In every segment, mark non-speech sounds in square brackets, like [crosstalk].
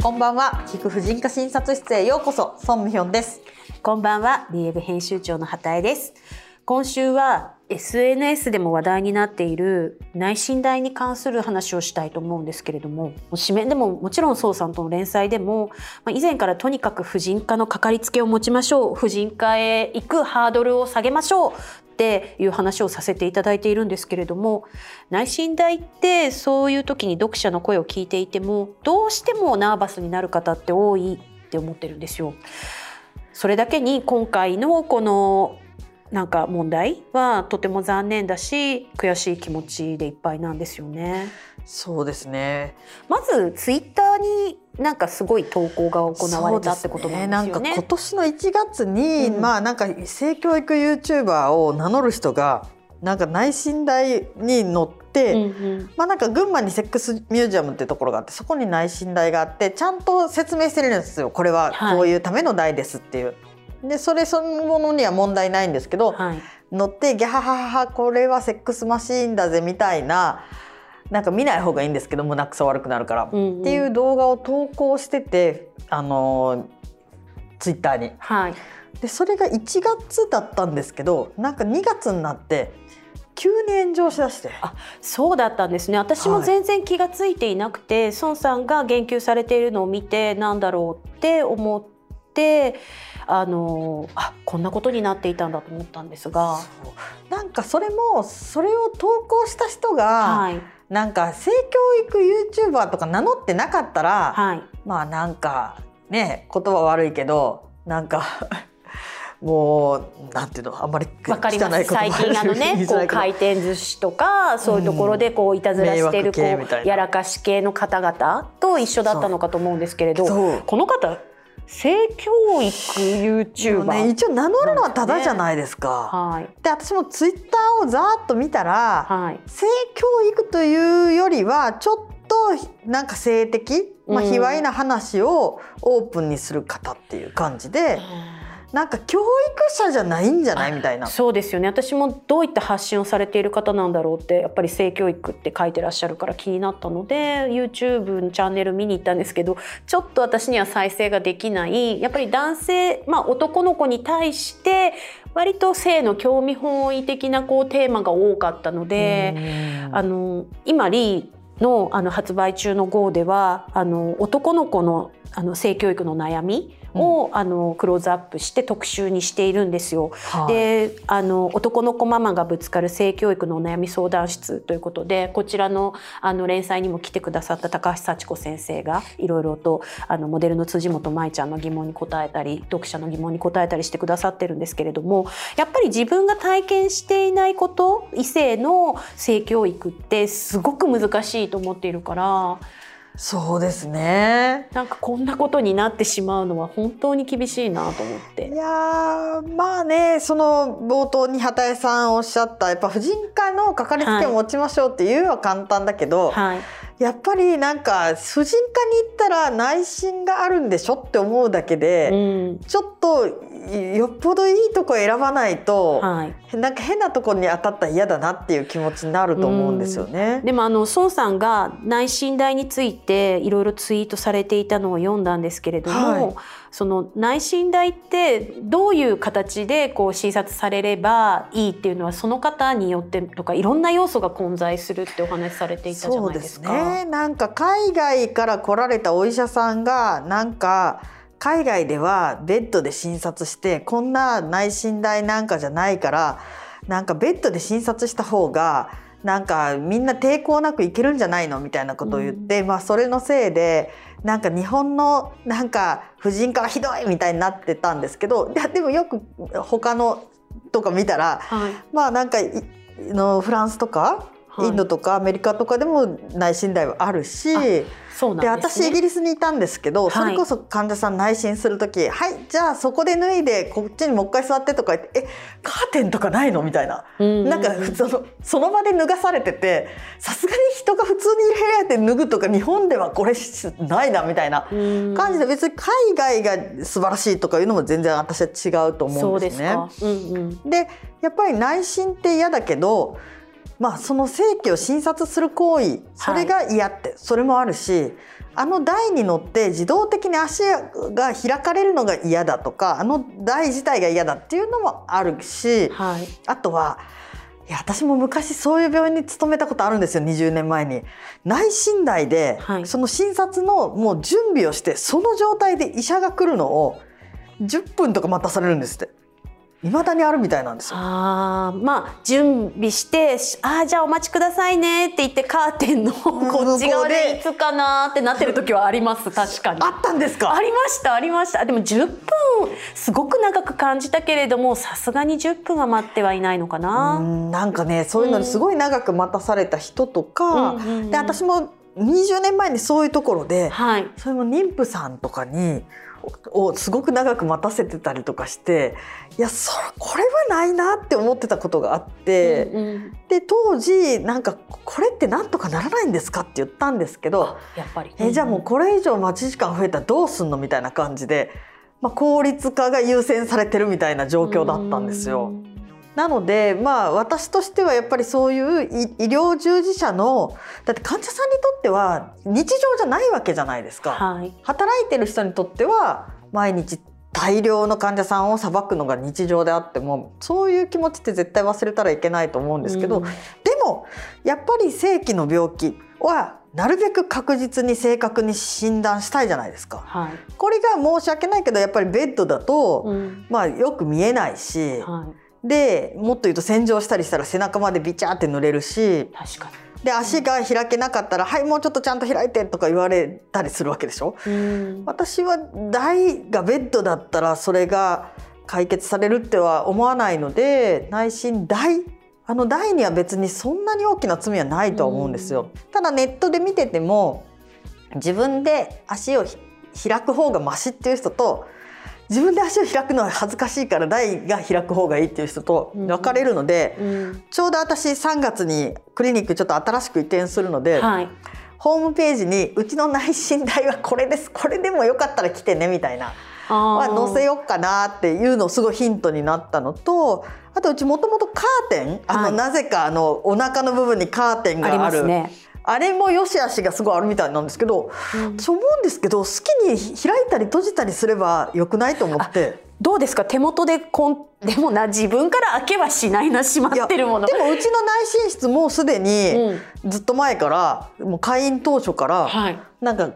こんばんは。菊婦人科診察室へようこそ。ソンミヒョンです。こんばんは。BF 編集長の畑江です。今週は SNS でも話題になっている内診代に関する話をしたいと思うんですけれども紙面でももちろん宋さんとの連載でも以前からとにかく婦人科のかかりつけを持ちましょう婦人科へ行くハードルを下げましょうっていう話をさせていただいているんですけれども内診代ってそういう時に読者の声を聞いていてもどうしてもナーバスになる方って多いって思ってるんですよ。それだけに今回のこのなんか問題はとても残念だし悔しい気持ちでいっぱいなんですよね。そうですね。まずツイッターになんかすごい投稿が行われたってことなんですよね。ねなんか今年の1月に、うん、まあなんか性教育ユーチューバーを名乗る人がなんか内診台に乗って、うんうん、まあなんか群馬にセックスミュージアムっていうところがあってそこに内診台があってちゃんと説明してるんですよこれはこういうための台ですっていう。はいでそれそのものには問題ないんですけど、はい、乗ってギャハハハこれはセックスマシーンだぜみたいななんか見ない方がいいんですけど胸くそ悪くなるから、うんうん、っていう動画を投稿しててあのツイッターに。はい、でそれが1月だったんですけどなんか2月になって急に炎上しだして。あそうだったんですね。私も全然気が付いていなくて、はい、孫さんが言及されているのを見てなんだろうって思ってあのあこんなことになっていたんだと思ったんですが。なんかそれもそれを投稿した人が、はい、なんか性教育 YouTuber とか名乗ってなかったら、はい、まあなんかね言葉悪いけどなんか [laughs] もうなんていうのあんまりわかります。最近あのねこう回転寿司とかそういうところでこういたずらしてるこうやらかし系の方々と一緒だったのかと思うんですけれどこの方性教育 YouTuber、ね、一応名乗るのはただじゃないですか。はい、で私もツイッターをざーっと見たら、はい、性教育というよりはちょっとなんか性的、まあ、卑猥な話をオープンにする方っていう感じで。うんなんか教育者じゃないんじゃない？みたいな。そうですよね。私もどういった発信をされている方なんだろうってやっぱり性教育って書いてらっしゃるから気になったので YouTube のチャンネル見に行ったんですけどちょっと私には再生ができないやっぱり男性、まあ、男の子に対して割と性の興味本位的なこうテーマが多かったのであの今リーのあの発売中の GO ではあの男の子のあの性教育の悩みを、うん、あのクローズアップして特集にしているんですよ。はい、であの男の子ママがぶつかる性教育のお悩み相談室ということでこちらのあの連載にも来てくださった高橋幸子先生がいろいろとあのモデルの辻本舞ちゃんの疑問に答えたり読者の疑問に答えたりしてくださってるんですけれどもやっぱり自分が体験していないこと異性の性教育ってすごく難しいと思っているから。そうですね。なんかこんなことになってしまうのは本当に厳しいなと思って。いやまあねその冒頭に畑井さんおっしゃったやっぱ婦人科のかかりつけを持ちましょうっていうのは簡単だけど、はい、やっぱりなんか婦人科に行ったら内心があるんでしょって思うだけで、うん、ちょっとよっぽどいいとこ選ばないと、はい、なんか変なとこに当たったら嫌だなっていう気持ちになると思うんですよね。でもあの孫さんが内診代についていろいろツイートされていたのを読んだんですけれども、はい、その内診代ってどういう形でこう診察されればいいっていうのはその方によってとかいろんな要素が混在するってお話されていたじゃないですか。そうですね。なんか海外から来られたお医者さんがなんか海外ではベッドで診察してこんな内診台なんかじゃないからなんかベッドで診察した方がなんかみんな抵抗なくいけるんじゃないのみたいなことを言って、うん、まあそれのせいでなんか日本のなんか婦人科はひどいみたいになってたんですけどでもよく他のとか見たら、はい、まあなんかのフランスとかインドとかアメリカとかでも内診台はあるし。で、ね、私イギリスにいたんですけど、それこそ患者さん内診する時「はいじゃあそこで脱いでこっちにもう一回座って」とか言って「えカーテンとかないの?」みたいな、うんなんかそのその場で脱がされててさすがに人が普通にいる部屋で脱ぐとか日本ではこれないなみたいな感じで別に海外が素晴らしいとかいうのも全然私は違うと思うんですね。で、うんうん、やっぱり内診って嫌だけどまあその性器を診察する行為それが嫌って、それもあるしあの台に乗って自動的に足が開かれるのが嫌だとかあの台自体が嫌だっていうのもあるし、はい。あとはいや私も昔そういう病院に勤めたことあるんですよ20年前に。内診台で、はい。その診察のもう準備をしてその状態で医者が来るのを10分とか待たされるんですって未だにあるみたいなんですよ。あーまあ準備して「あーじゃあお待ちくださいね」って言ってカーテンのこっち側でいつかなってなってる時はあります。確かに。あったんですか？ありましたありました。でも10分すごく長く感じたけれどもさすがに10分は待ってはいないのかうな。んなんかねそういうのにすごい長く待たされた人とか、で私も20年前にそういうところではい。それも妊婦さんとかにをすごく長く待たせてたりとかしていやそこれはないなって思ってたことがあって、うんうんで当時なんかこれってなんとかならないんですかって言ったんですけど、やっぱり。えじゃあもうこれ以上待ち時間増えたらどうすんのみたいな感じで、まあ、効率化が優先されてるみたいな状況だったんですよ。なのでまあ私としてはやっぱりそういう医医療従事者のだって患者さんにとっては日常じゃないわけじゃないですか。はい。働いてる人にとっては毎日大量の患者さんをさばくのが日常であってもそういう気持ちって絶対忘れたらいけないと思うんですけど、うんでもやっぱり正規の病気はなるべく確実に正確に診断したいじゃないですか。はい。これが申し訳ないけどやっぱりベッドだと、うんまあよく見えないし、はい。でもっと言うと洗浄したりしたら背中までビチャーって塗れるし確かで足が開けなかったら「はいもうちょっとちゃんと開いて」とか言われたりするわけでしょ？私は台がベッドだったらそれが解決されるっては思わないので内心台あの台には別にそんなに大きな罪はないとは思うんですよ。ただネットで見てても自分で足をひ開く方がマシっていう人と自分で足を開くのは恥ずかしいから台が開く方がいいっていう人と分かれるので、うんちょうど私3月にクリニックちょっと新しく移転するので、はい。ホームページにうちの内診台はこれですこれでもよかったら来てねみたいなは載せようかなっていうのすごいヒントになったのとあとうちもともとカーテンあの、はいなぜかあのお腹の部分にカーテンがありあるますね。あれも良し悪しがすごいあるみたいなんですけど、うん。そう思うんですけど好きに開いたり閉じたりすればよくないと思って。どうですか？手元でこん [laughs] でもな自分から開けはしないな閉まってるもの。でもうちの内診室もうすでにうん。ずっと前からもう開院当初からはい。なんかカー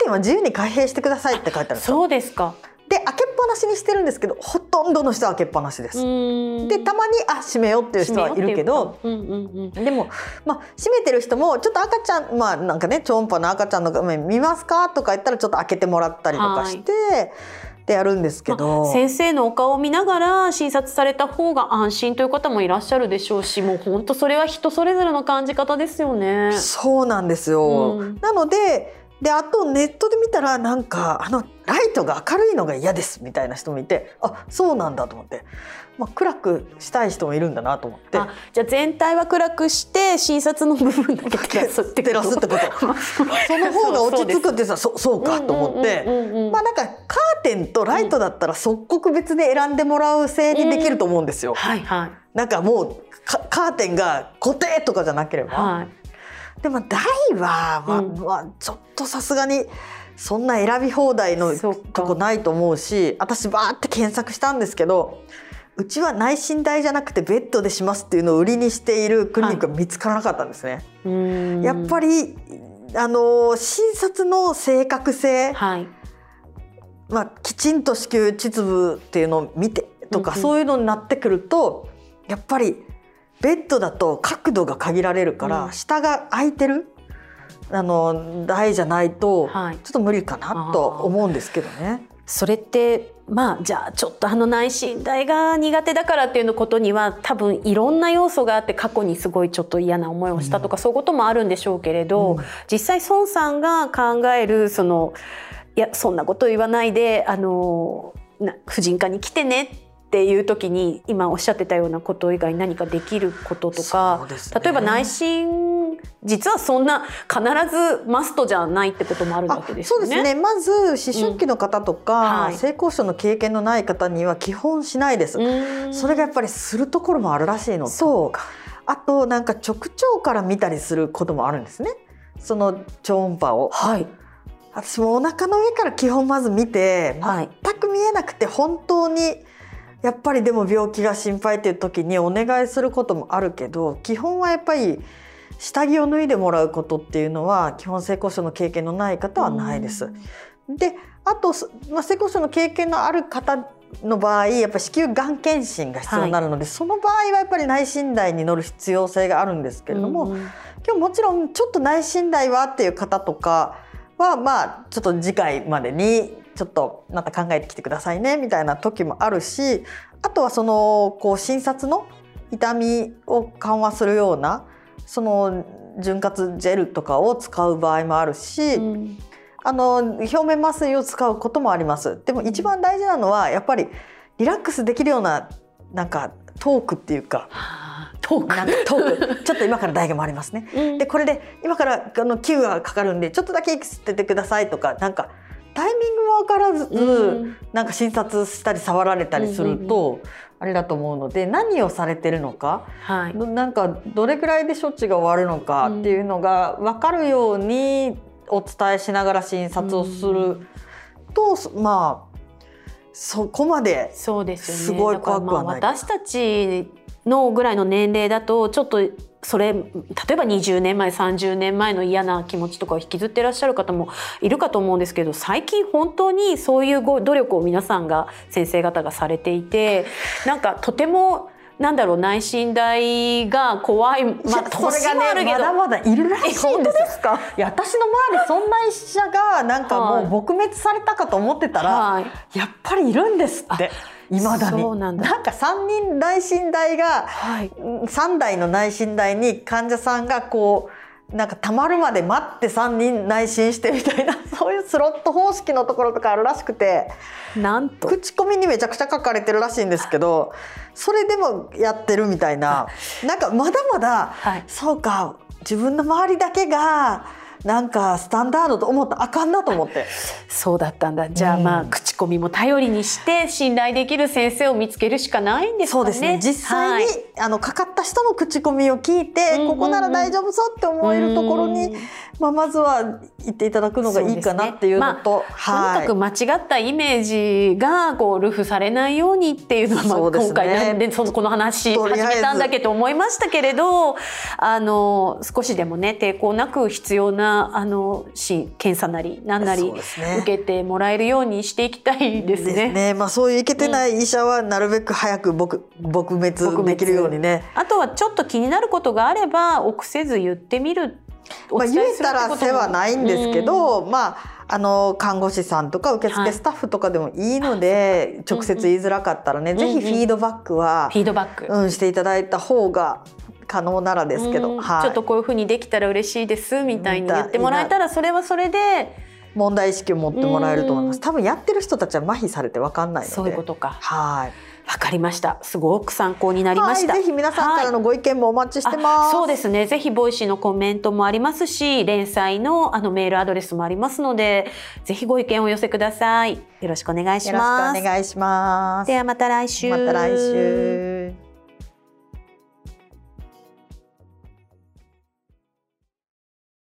テンは自由に開閉してくださいって書いてある。そうですかで開けっぱなしにしてるんですけどほとんどの人は開けっぱなしです。ででたまにあ閉めようっていう人はいるけどうんうんうんでも、まあ、閉めてる人もちょっと赤ちゃんまあなんかね超音波の赤ちゃんの画面見ますかとか言ったらちょっと開けてもらったりとかして、でやるんですけど、まあ先生のお顔を見ながら診察された方が安心という方もいらっしゃるでしょうしもう本当それは人それぞれの感じ方ですよね。そうなんですよ。うんなのでであとネットで見たらなんかあのライトが明るいのが嫌ですみたいな人もいてあそうなんだと思って、まあ、暗くしたい人もいるんだなと思って。あじゃあ全体は暗くして診察の部分だけ照らすってこと [laughs] その方が落ち着くってさそそうかと思って。うんうんうんうんまあなんかカーテンとライトだったら即刻別で選んでもらう制にできると思うんですよ。はいはいなんかもうカカーテンが固定とかじゃなければ。はいでも台は、まあうん。まあちょっとさすがにそんな選び放題のとこないと思うし私バーって検索したんですけどうちは内診台じゃなくてベッドでしますっていうのを売りにしているクリニックが見つからなかったんですね。うん。やっぱりあの診察の正確性、はい。まあ、きちんと子宮膣部っていうのを見てとか、うんうん。そういうのになってくるとやっぱりベッドだと角度が限られるから、うん。下が空いてる？あの台じゃないとはい。ちょっと無理かなと思うんですけどね。それってまあじゃあちょっとあの内診台が苦手だからっていうのことには多分いろんな要素があって過去にすごいちょっと嫌な思いをしたとか、そういうこともあるんでしょうけれど、うん。実際孫さんが考えるそのいやそんなこと言わないであのな婦人科に来てねっていう時に今おっしゃってたようなこと以外に何かできることとかね。例えば内診実はそんな必ずマストじゃないってこともあるわけですよね。そうですね。まず思春期の方とか、うん。はい。性交渉の経験のない方には基本しないです。うん。それがやっぱりするところもあるらしいのと。そうか。あとなんか直腸から見たりすることもあるんですね。その超音波を。はい。私もお腹の上から基本まず見てはい。全く見えなくて本当にやっぱりでも病気が心配っていう時にお願いすることもあるけど基本はやっぱり下着を脱いでもらうことっていうのは基本性交渉の経験のない方はないです。であと、すまあ、性交渉の経験のある方の場合やっぱり子宮がん検診が必要になるので、その場合はやっぱり内診台に乗る必要性があるんですけれども、今日もちろんちょっと内診台はっていう方とかはまあちょっと次回までにちょっとまた考えてきてくださいねみたいな時もあるしあとはそのこう診察の痛みを緩和するようなその潤滑ジェルとかを使う場合もあるし、うん。あの表面麻酔を使うこともあります。でも一番大事なのはやっぱりリラックスできるようななんかトークっていうかはあトーク？なんかトーク。ちょっと今から台が回りますね。うん。でこれで今からあの9がかかるんでちょっとだけ息吸っててくださいとかなんかタイミングも分からず、うん。なんか診察したり触られたりすると、あれだと思うので何をされてるのかはい。なんかどれくらいで処置が終わるのかっていうのが分かるようにお伝えしながら診察をすると、まあそこまでそうですよね。すごい怖くはない。まあ私たちのぐらいの年齢だとちょっとそれ例えば20年前30年前の嫌な気持ちとかを引きずってらっしゃる方もいるかと思うんですけど最近本当にそういうご努力を皆さんが先生方がされていて [laughs] なんかとてもなんだろう内診台が怖いまあそれがね年もあるけど、まだまだいるらしいんですよ。[laughs] え本当ですか？いや私の周りそんな医者がなんかはいもう撲滅されたかと思ってたら、はい。やっぱりいるんですっていまだに。そうなんだ。か3人内診台がはい。3台の内診台に患者さんがこうなんかたまるまで待って3人内診してみたいな [laughs] そういうスロット方式のところとかあるらしくて。なんと？口コミにめちゃくちゃ書かれてるらしいんですけどそれでもやってるみたいな。なんかまだまだ、はい。そうか自分の周りだけがなんかスタンダードと思ったらあかんなと思って。そうだったんだ。じゃあ、うん。まあ口コミも頼りにして信頼できる先生を見つけるしかないんですかね。そうですね。実際に、はい。あのかかった人の口コミを聞いて、うんうんうん。ここなら大丈夫そうって思えるところに、うんまあ、まずは行っていただくのがいいかなっていうのととにはい。かく間違ったイメージがこうルフされないようにっていうのは、まあ今回なんでそのこの話始めたんだけど思いましたけれどあの少しでもね抵抗なく必要なあのし検査なり何なりね受けてもらえるようにしていきたいですね。まあ、そういういけてない医者はなるべく早く撲撲滅できるようにね。あとはちょっと気になることがあれば臆せず言ってみる。おまあ、言えたらってことも世話ないんですけど、まああの看護師さんとか受付スタッフとかでもいいので、直接言いづらかったらね、んぜひフィードバックは、フィードバック。うん、していただいた方が可能ならですけど、うん。はい、ちょっとこういうふうにできたら嬉しいですみたいに言ってもらえたらそれはそれで問題意識を持ってもらえると思いまうん。す。多分やってる人たちは麻痺されてわかんないので。そういうことか。はい。わかりました。すごく参考になりました、はい、ぜひ皆さんからのご意見もお待ちしてます。あそうですね。ぜひ Voicy のコメントもありますし連載のあのメールアドレスもありますのでぜひご意見をお寄せください。よろしくお願いします。くお願いします。ではまた来週。また来週。